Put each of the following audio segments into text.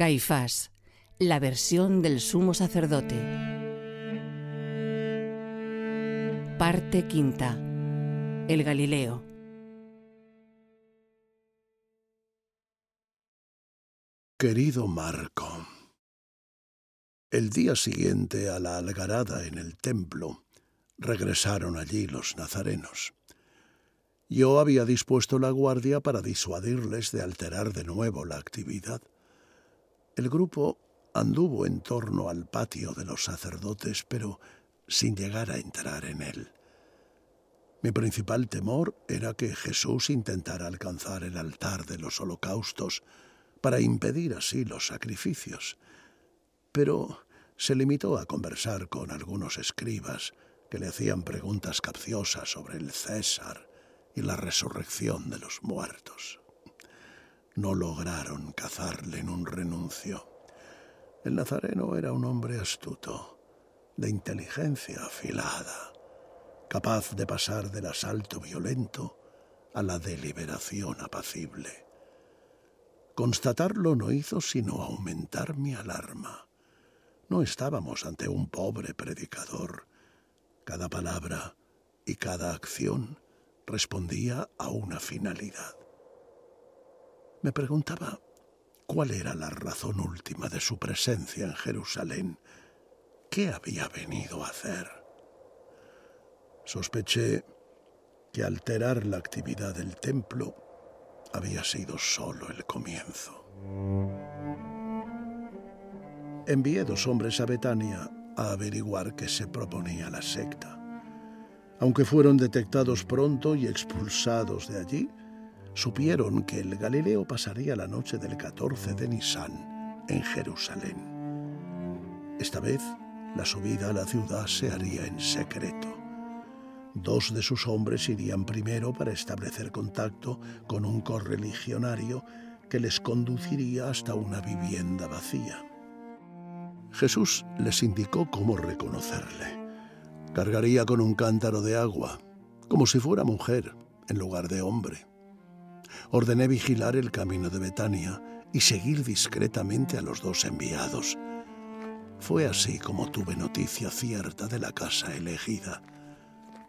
Caifás, la versión del sumo sacerdote. Parte quinta. El Galileo. Querido Marco, el día siguiente a la algarada en el templo, regresaron allí los nazarenos. Yo había dispuesto la guardia para disuadirles de alterar de nuevo la actividad. El grupo anduvo en torno al patio de los sacerdotes, pero sin llegar a entrar en él. Mi principal temor era que Jesús intentara alcanzar el altar de los holocaustos, para impedir así los sacrificios. Pero se limitó a conversar con algunos escribas que le hacían preguntas capciosas sobre el César y la resurrección de los muertos. No lograron cazarle en un renuncio. El nazareno era un hombre astuto, de inteligencia afilada, capaz de pasar del asalto violento a la deliberación apacible. Constatarlo no hizo sino aumentar mi alarma. No estábamos ante un pobre predicador. Cada palabra y cada acción respondía a una finalidad. Me preguntaba cuál era la razón última de su presencia en Jerusalén. ¿Qué había venido a hacer? Sospeché que alterar la actividad del templo había sido solo el comienzo. Envié dos hombres a Betania a averiguar qué se proponía la secta. Aunque fueron detectados pronto y expulsados de allí, supieron que el Galileo pasaría la noche del 14 de Nisan en Jerusalén. Esta vez, la subida a la ciudad se haría en secreto. Dos de sus hombres irían primero para establecer contacto con un correligionario que les conduciría hasta una vivienda vacía. Jesús les indicó cómo reconocerle. Cargaría con un cántaro de agua, como si fuera mujer en lugar de hombre. Ordené vigilar el camino de Betania y seguir discretamente a los dos enviados. Fue así como tuve noticia cierta de la casa elegida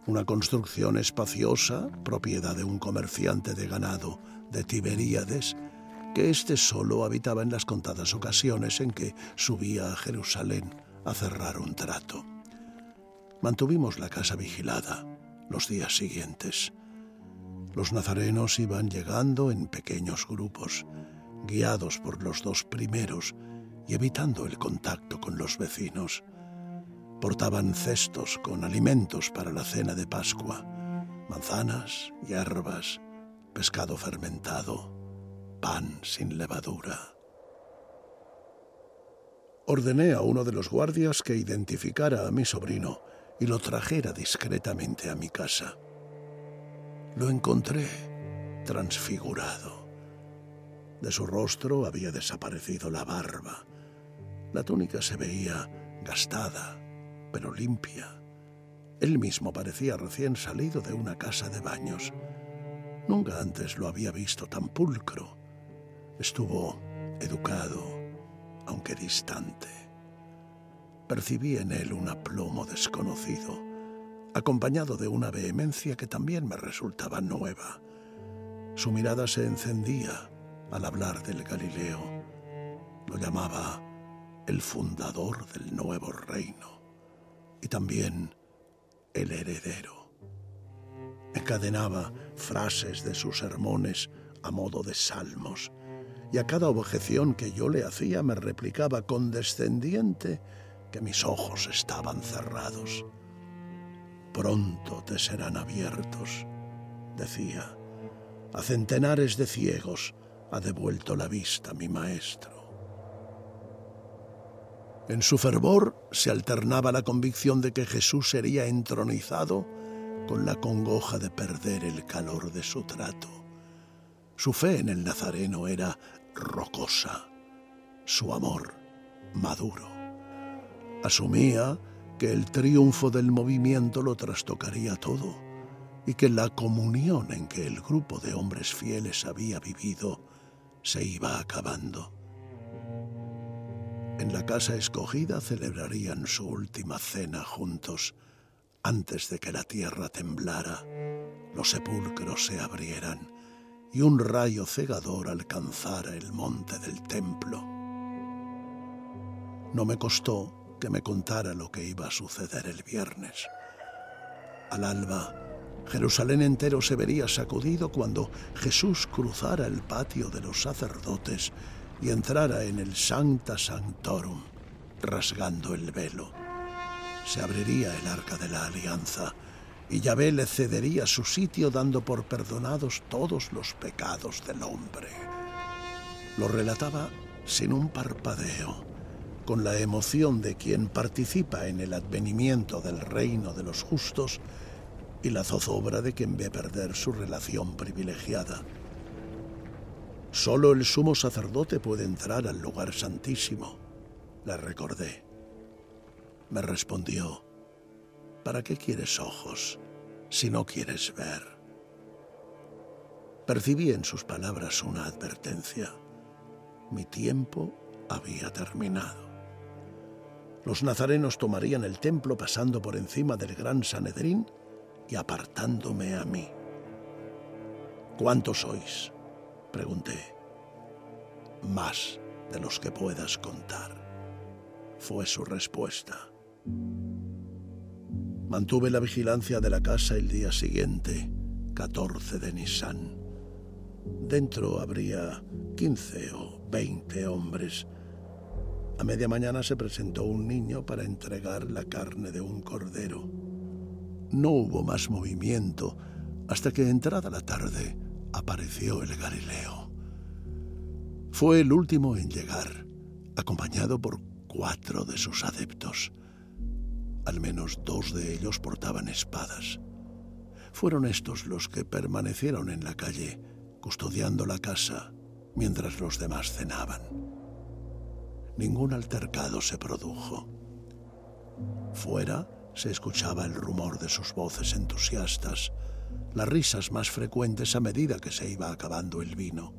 una construcción espaciosa, propiedad de un comerciante de ganado de Tiberíades, que éste solo habitaba en las contadas ocasiones en que subía a Jerusalén a cerrar un trato. Mantuvimos la casa vigilada los días siguientes. Los nazarenos iban llegando en pequeños grupos, guiados por los dos primeros y evitando el contacto con los vecinos. Portaban cestos con alimentos para la cena de Pascua, manzanas, hierbas, pescado fermentado, pan sin levadura. Ordené a uno de los guardias que identificara a mi sobrino y lo trajera discretamente a mi casa. Lo encontré transfigurado. De su rostro había desaparecido la barba. La túnica se veía gastada pero limpia. Él mismo parecía recién salido de una casa de baños. Nunca antes lo había visto tan pulcro. Estuvo educado, aunque distante. Percibí en él un aplomo desconocido, acompañado de una vehemencia que también me resultaba nueva. Su mirada se encendía al hablar del Galileo. Lo llamaba el fundador del nuevo reino y también el heredero. Encadenaba frases de sus sermones a modo de salmos, y a cada objeción que yo le hacía me replicaba condescendiente que mis ojos estaban cerrados. Pronto te serán abiertos, decía. A centenares de ciegos ha devuelto la vista mi maestro. En su fervor se alternaba la convicción de que Jesús sería entronizado con la congoja de perder el calor de su trato. Su fe en el Nazareno era rocosa, su amor maduro. Asumía que el triunfo del movimiento lo trastocaría todo y que la comunión en que el grupo de hombres fieles había vivido se iba acabando. En la casa escogida celebrarían su última cena juntos antes de que la tierra temblara, los sepulcros se abrieran y un rayo cegador alcanzara el monte del templo. No me costó que me contara lo que iba a suceder el viernes. Al alba, Jerusalén entero se vería sacudido cuando Jesús cruzara el patio de los sacerdotes y entrara en el Sancta Sanctorum, rasgando el velo. Se abriría el arca de la alianza y Yahvé le cedería su sitio dando por perdonados todos los pecados del hombre. Lo relataba sin un parpadeo, con la emoción de quien participa en el advenimiento del reino de los justos y la zozobra de quien ve perder su relación privilegiada. Solo el sumo sacerdote puede entrar al lugar santísimo, le recordé. Me respondió, ¿para qué quieres ojos si no quieres ver? Percibí en sus palabras una advertencia. Mi tiempo había terminado. Los nazarenos tomarían el templo pasando por encima del gran Sanedrín y apartándome a mí. ¿Cuántos sois? pregunté. Más de los que puedas contar, fue su respuesta. Mantuve la vigilancia de la casa el día siguiente, 14 de Nisan. Dentro habría 15 o 20 hombres. A media mañana se presentó un niño para entregar la carne de un cordero. No hubo más movimiento hasta que entrada la tarde apareció el Galileo. Fue el último en llegar, acompañado por cuatro de sus adeptos. Al menos dos de ellos portaban espadas. Fueron estos los que permanecieron en la calle, custodiando la casa, mientras los demás cenaban. Ningún altercado se produjo. Fuera, se escuchaba el rumor de sus voces entusiastas, las risas más frecuentes a medida que se iba acabando el vino.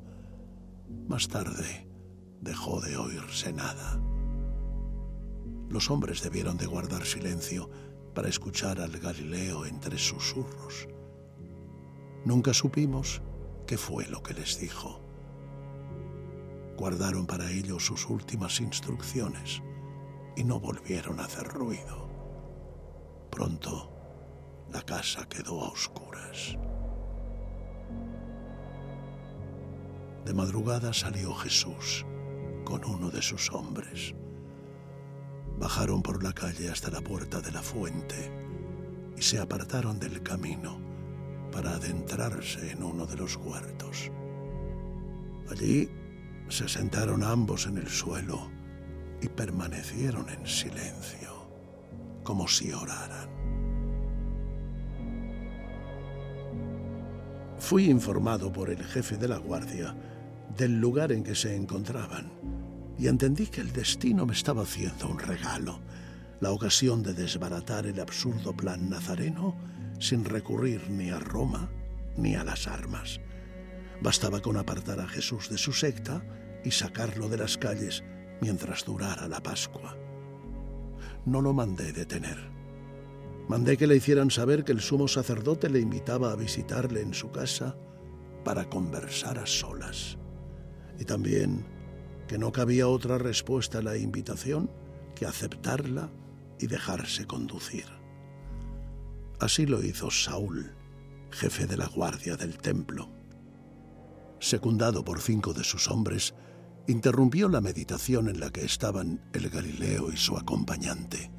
Más tarde dejó de oírse nada. Los hombres debieron de guardar silencio para escuchar al Galileo entre susurros. Nunca supimos qué fue lo que les dijo. Guardaron para ellos sus últimas instrucciones y no volvieron a hacer ruido. Pronto la casa quedó a oscuras. De madrugada salió Jesús con uno de sus hombres. Bajaron por la calle hasta la puerta de la fuente y se apartaron del camino para adentrarse en uno de los huertos. Allí se sentaron ambos en el suelo y permanecieron en silencio como si oraran. Fui informado por el jefe de la guardia del lugar en que se encontraban y entendí que el destino me estaba haciendo un regalo, la ocasión de desbaratar el absurdo plan nazareno sin recurrir ni a Roma ni a las armas. Bastaba con apartar a Jesús de su secta y sacarlo de las calles mientras durara la Pascua no lo mandé detener. Mandé que le hicieran saber que el sumo sacerdote le invitaba a visitarle en su casa para conversar a solas. Y también que no cabía otra respuesta a la invitación que aceptarla y dejarse conducir. Así lo hizo Saúl, jefe de la guardia del templo. Secundado por cinco de sus hombres, interrumpió la meditación en la que estaban el Galileo y su acompañante.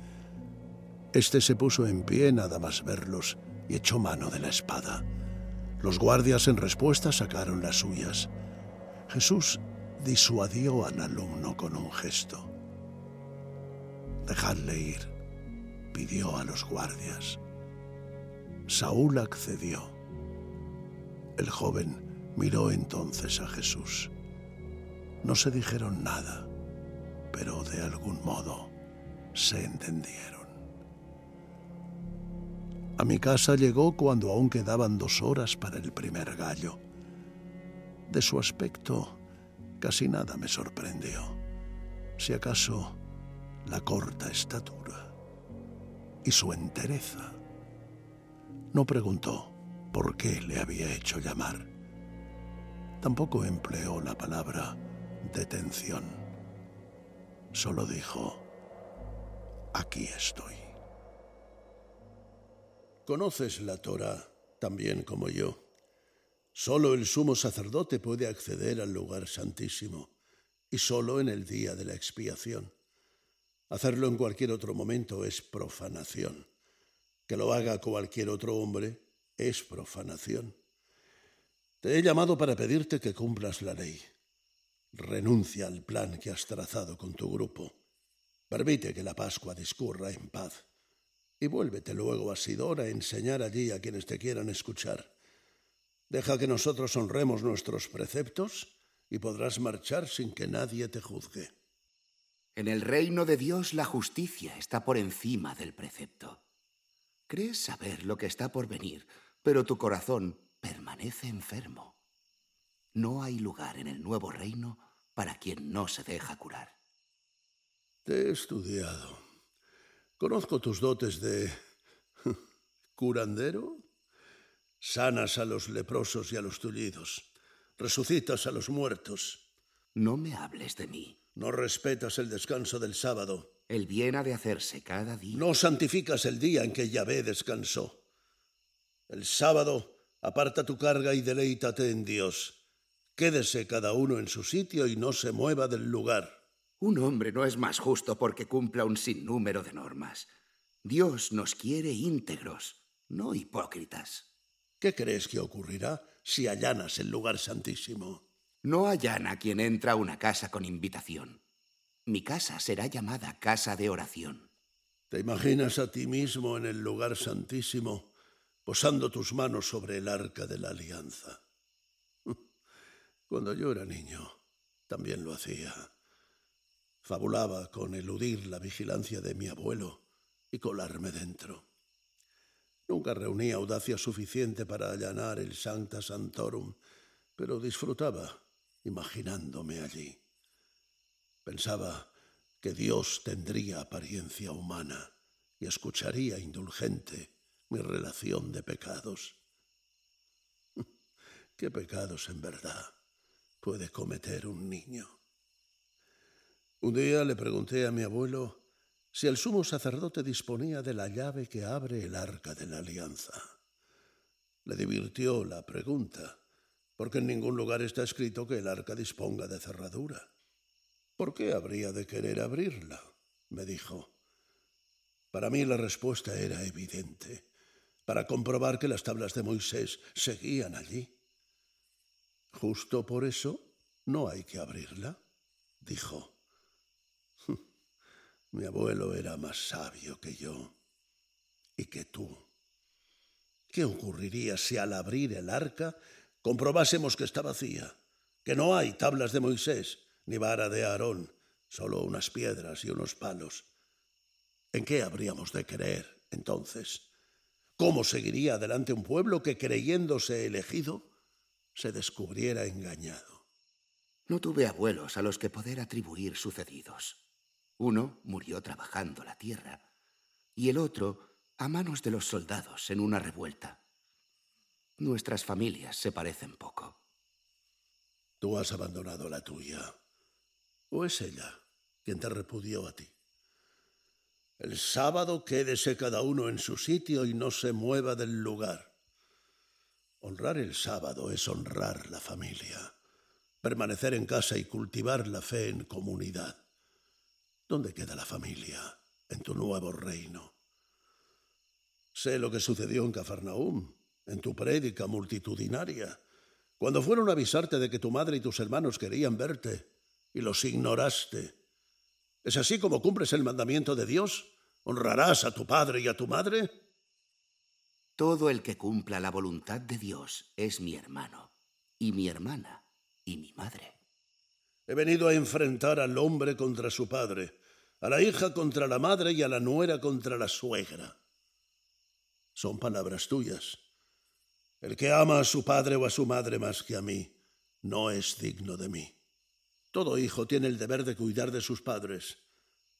Este se puso en pie nada más verlos y echó mano de la espada. Los guardias en respuesta sacaron las suyas. Jesús disuadió al alumno con un gesto. Dejadle ir, pidió a los guardias. Saúl accedió. El joven miró entonces a Jesús. No se dijeron nada, pero de algún modo se entendieron. A mi casa llegó cuando aún quedaban dos horas para el primer gallo. De su aspecto casi nada me sorprendió. Si acaso la corta estatura y su entereza. No preguntó por qué le había hecho llamar. Tampoco empleó la palabra detención. Solo dijo, aquí estoy. Conoces la Torah tan bien como yo. Solo el sumo sacerdote puede acceder al lugar santísimo y solo en el día de la expiación. Hacerlo en cualquier otro momento es profanación. Que lo haga cualquier otro hombre es profanación. Te he llamado para pedirte que cumplas la ley. Renuncia al plan que has trazado con tu grupo. Permite que la Pascua discurra en paz. Y vuélvete luego a Sidor a enseñar allí a quienes te quieran escuchar. Deja que nosotros honremos nuestros preceptos y podrás marchar sin que nadie te juzgue. En el reino de Dios la justicia está por encima del precepto. Crees saber lo que está por venir, pero tu corazón permanece enfermo. No hay lugar en el nuevo reino para quien no se deja curar. Te he estudiado. Conozco tus dotes de curandero. Sanas a los leprosos y a los tullidos. Resucitas a los muertos. No me hables de mí. No respetas el descanso del sábado. El bien ha de hacerse cada día. No santificas el día en que Yahvé descansó. El sábado aparta tu carga y deleítate en Dios. Quédese cada uno en su sitio y no se mueva del lugar. Un hombre no es más justo porque cumpla un sinnúmero de normas. Dios nos quiere íntegros, no hipócritas. ¿Qué crees que ocurrirá si allanas el lugar santísimo? No allana quien entra a una casa con invitación. Mi casa será llamada casa de oración. ¿Te imaginas a ti mismo en el lugar santísimo, posando tus manos sobre el arca de la alianza? Cuando yo era niño, también lo hacía. Fabulaba con eludir la vigilancia de mi abuelo y colarme dentro. Nunca reunía audacia suficiente para allanar el Sancta Santorum, pero disfrutaba imaginándome allí. Pensaba que Dios tendría apariencia humana y escucharía indulgente mi relación de pecados. ¿Qué pecados en verdad puede cometer un niño? Un día le pregunté a mi abuelo si el sumo sacerdote disponía de la llave que abre el arca de la alianza. Le divirtió la pregunta porque en ningún lugar está escrito que el arca disponga de cerradura. ¿Por qué habría de querer abrirla? me dijo. Para mí la respuesta era evidente, para comprobar que las tablas de Moisés seguían allí. Justo por eso no hay que abrirla, dijo. Mi abuelo era más sabio que yo y que tú. ¿Qué ocurriría si al abrir el arca comprobásemos que está vacía, que no hay tablas de Moisés ni vara de Aarón, solo unas piedras y unos palos. ¿En qué habríamos de creer entonces? ¿Cómo seguiría adelante un pueblo que creyéndose elegido se descubriera engañado? No tuve abuelos a los que poder atribuir sucedidos. Uno murió trabajando la tierra y el otro a manos de los soldados en una revuelta. Nuestras familias se parecen poco. Tú has abandonado la tuya. ¿O es ella quien te repudió a ti? El sábado quédese cada uno en su sitio y no se mueva del lugar. Honrar el sábado es honrar la familia, permanecer en casa y cultivar la fe en comunidad. ¿Dónde queda la familia en tu nuevo reino? Sé lo que sucedió en Cafarnaúm en tu prédica multitudinaria, cuando fueron a avisarte de que tu madre y tus hermanos querían verte y los ignoraste. ¿Es así como cumples el mandamiento de Dios? ¿Honrarás a tu padre y a tu madre? Todo el que cumpla la voluntad de Dios es mi hermano, y mi hermana, y mi madre. He venido a enfrentar al hombre contra su padre, a la hija contra la madre y a la nuera contra la suegra. Son palabras tuyas. El que ama a su padre o a su madre más que a mí, no es digno de mí. Todo hijo tiene el deber de cuidar de sus padres.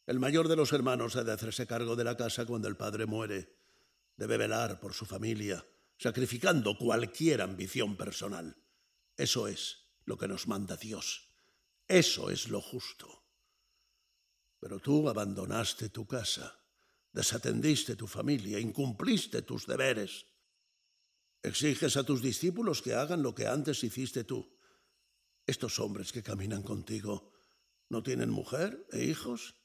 El mayor de los hermanos ha de hacerse cargo de la casa cuando el padre muere. Debe velar por su familia, sacrificando cualquier ambición personal. Eso es lo que nos manda Dios. Eso es lo justo. Pero tú abandonaste tu casa, desatendiste tu familia, incumpliste tus deberes. Exiges a tus discípulos que hagan lo que antes hiciste tú. Estos hombres que caminan contigo, ¿no tienen mujer e hijos?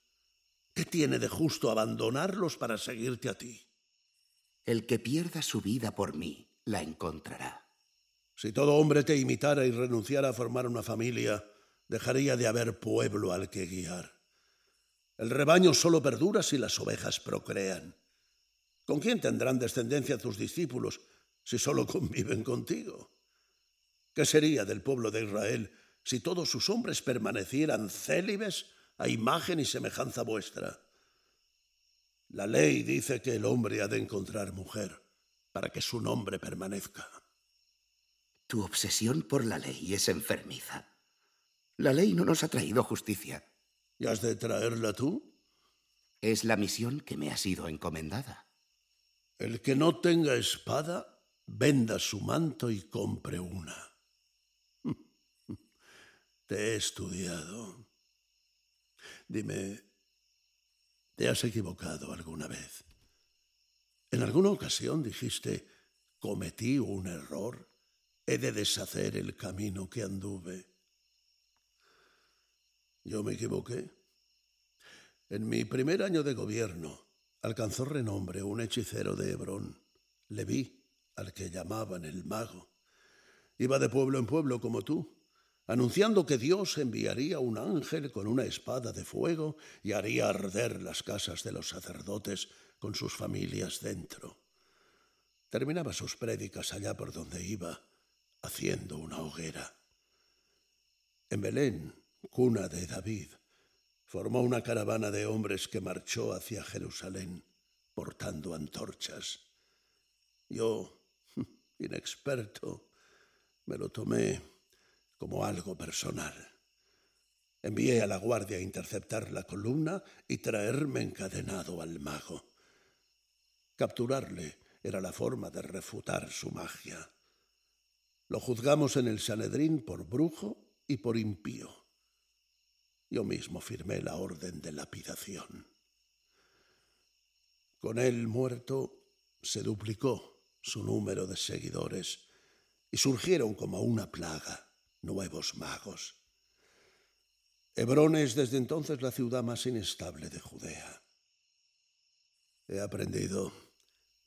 ¿Qué tiene de justo abandonarlos para seguirte a ti? El que pierda su vida por mí, la encontrará. Si todo hombre te imitara y renunciara a formar una familia, dejaría de haber pueblo al que guiar. El rebaño solo perdura si las ovejas procrean. ¿Con quién tendrán descendencia tus discípulos si solo conviven contigo? ¿Qué sería del pueblo de Israel si todos sus hombres permanecieran célibes a imagen y semejanza vuestra? La ley dice que el hombre ha de encontrar mujer para que su nombre permanezca. Tu obsesión por la ley es enfermiza. La ley no nos ha traído justicia. ¿Y has de traerla tú? Es la misión que me ha sido encomendada. El que no tenga espada, venda su manto y compre una. Te he estudiado. Dime, ¿te has equivocado alguna vez? ¿En alguna ocasión dijiste, cometí un error? He de deshacer el camino que anduve. Yo me equivoqué. En mi primer año de gobierno alcanzó renombre un hechicero de Hebrón. Le vi, al que llamaban el mago. Iba de pueblo en pueblo como tú, anunciando que Dios enviaría un ángel con una espada de fuego y haría arder las casas de los sacerdotes con sus familias dentro. Terminaba sus prédicas allá por donde iba, haciendo una hoguera. En Belén, cuna de David, formó una caravana de hombres que marchó hacia Jerusalén portando antorchas. Yo, inexperto, me lo tomé como algo personal. Envié a la guardia a interceptar la columna y traerme encadenado al mago. Capturarle era la forma de refutar su magia. Lo juzgamos en el Sanedrín por brujo y por impío. Yo mismo firmé la orden de lapidación. Con él muerto se duplicó su número de seguidores y surgieron como una plaga nuevos magos. Hebrón es desde entonces la ciudad más inestable de Judea. He aprendido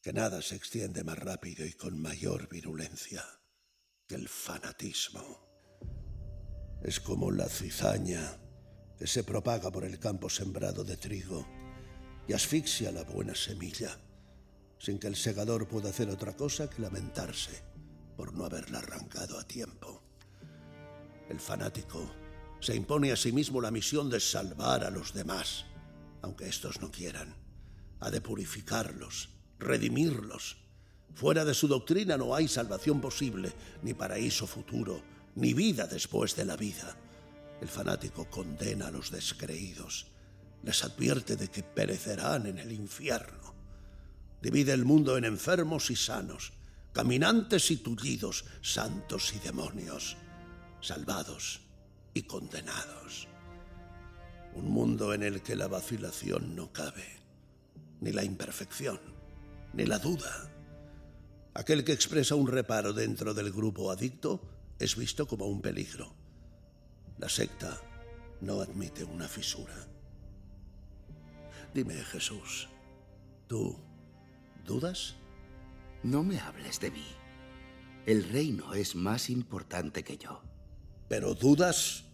que nada se extiende más rápido y con mayor virulencia que el fanatismo. Es como la cizaña que se propaga por el campo sembrado de trigo y asfixia la buena semilla, sin que el segador pueda hacer otra cosa que lamentarse por no haberla arrancado a tiempo. El fanático se impone a sí mismo la misión de salvar a los demás, aunque estos no quieran. Ha de purificarlos, redimirlos. Fuera de su doctrina no hay salvación posible, ni paraíso futuro, ni vida después de la vida. El fanático condena a los descreídos, les advierte de que perecerán en el infierno. Divide el mundo en enfermos y sanos, caminantes y tullidos, santos y demonios, salvados y condenados. Un mundo en el que la vacilación no cabe, ni la imperfección, ni la duda. Aquel que expresa un reparo dentro del grupo adicto es visto como un peligro la secta no admite una fisura. Dime, Jesús, ¿tú dudas? No me hables de mí. El reino es más importante que yo. ¿Pero dudas?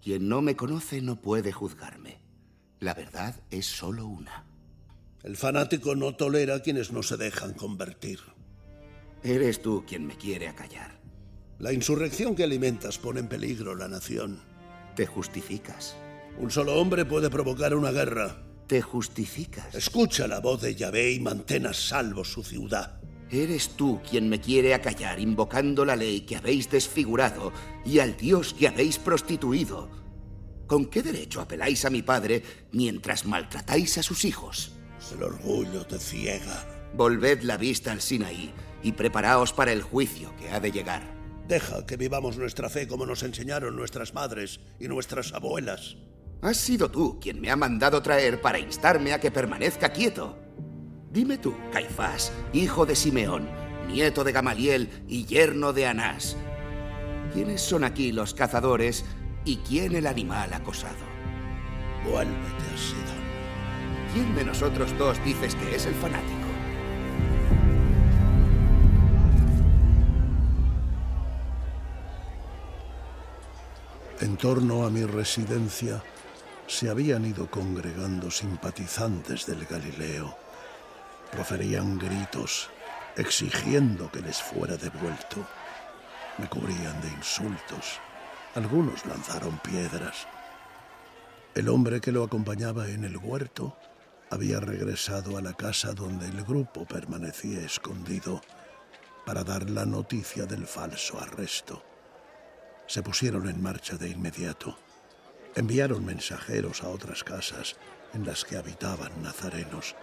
Quien no me conoce no puede juzgarme. La verdad es solo una. El fanático no tolera a quienes no se dejan convertir. Eres tú quien me quiere acallar. La insurrección que alimentas pone en peligro la nación. Te justificas. Un solo hombre puede provocar una guerra. Te justificas. Escucha la voz de Yahvé y mantén a salvo su ciudad. Eres tú quien me quiere acallar invocando la ley que habéis desfigurado y al Dios que habéis prostituido. ¿Con qué derecho apeláis a mi padre mientras maltratáis a sus hijos? El orgullo te ciega. Volved la vista al Sinaí y preparaos para el juicio que ha de llegar. Deja que vivamos nuestra fe como nos enseñaron nuestras madres y nuestras abuelas. Has sido tú quien me ha mandado traer para instarme a que permanezca quieto. Dime tú, Caifás, hijo de Simeón, nieto de Gamaliel y yerno de Anás, ¿quiénes son aquí los cazadores y quién el animal acosado? Vuélvete a Sidón. ¿Quién de nosotros dos dices que es el fanático? En torno a mi residencia se habían ido congregando simpatizantes del Galileo. Proferían gritos exigiendo que les fuera devuelto. Me cubrían de insultos. Algunos lanzaron piedras. El hombre que lo acompañaba en el huerto había regresado a la casa donde el grupo permanecía escondido para dar la noticia del falso arresto. Se pusieron en marcha de inmediato. Enviaron mensajeros a otras casas en las que habitaban nazarenos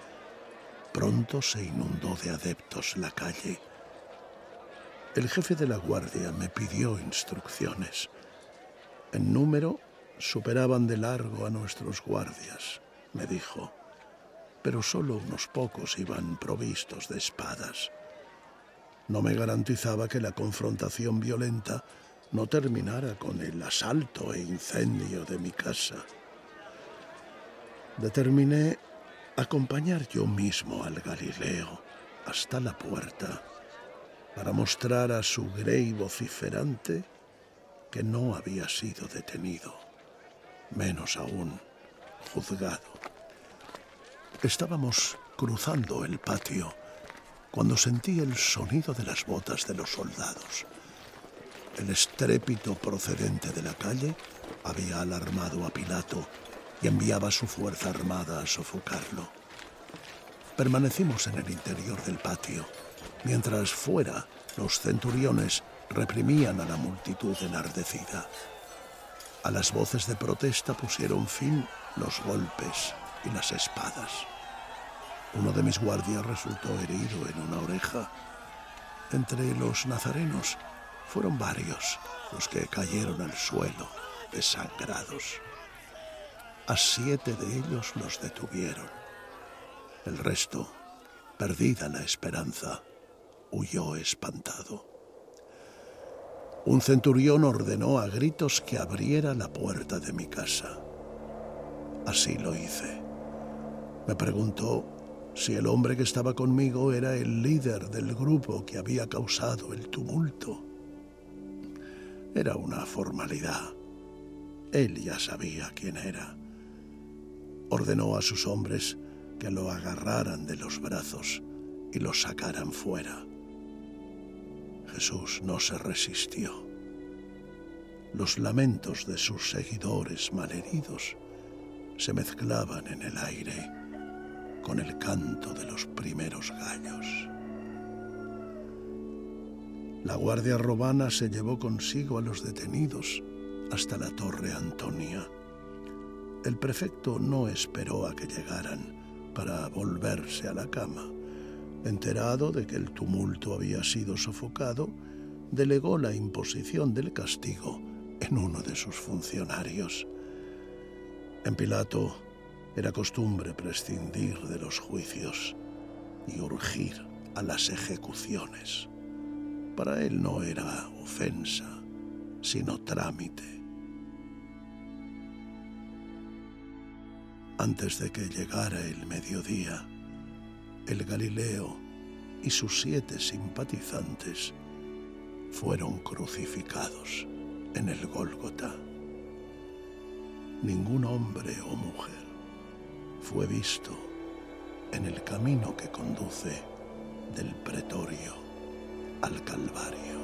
Pronto se inundó de adeptos la calle. El jefe de la guardia me pidió instrucciones. En número superaban de largo a nuestros guardias, me dijo, pero solo unos pocos iban provistos de espadas. No me garantizaba que la confrontación violenta no terminara con el asalto e incendio de mi casa. Determiné acompañar yo mismo al Galileo hasta la puerta para mostrar a su grey vociferante que no había sido detenido, menos aún juzgado. Estábamos cruzando el patio cuando sentí el sonido de las botas de los soldados. El estrépito procedente de la calle había alarmado a Pilato y enviaba su fuerza armada a sofocarlo. Permanecimos en el interior del patio, mientras fuera los centuriones reprimían a la multitud enardecida. A las voces de protesta pusieron fin los golpes y las espadas. Uno de mis guardias resultó herido en una oreja. Entre los nazarenos fueron varios los que cayeron al suelo desangrados. A siete de ellos los detuvieron. El resto, perdida la esperanza, huyó espantado. Un centurión ordenó a gritos que abriera la puerta de mi casa. Así lo hice. Me preguntó si el hombre que estaba conmigo era el líder del grupo que había causado el tumulto. Era una formalidad. Él ya sabía quién era ordenó a sus hombres que lo agarraran de los brazos y lo sacaran fuera. Jesús no se resistió. Los lamentos de sus seguidores malheridos se mezclaban en el aire con el canto de los primeros gallos. La guardia romana se llevó consigo a los detenidos hasta la torre Antonia el prefecto no esperó a que llegaran para volverse a la cama. Enterado de que el tumulto había sido sofocado, delegó la imposición del castigo en uno de sus funcionarios. En Pilato era costumbre prescindir de los juicios y urgir a las ejecuciones. Para él no era ofensa, sino trámite. Antes de que llegara el mediodía, el Galileo y sus siete simpatizantes fueron crucificados en el Gólgota. Ningún hombre o mujer fue visto en el camino que conduce del pretorio al Calvario.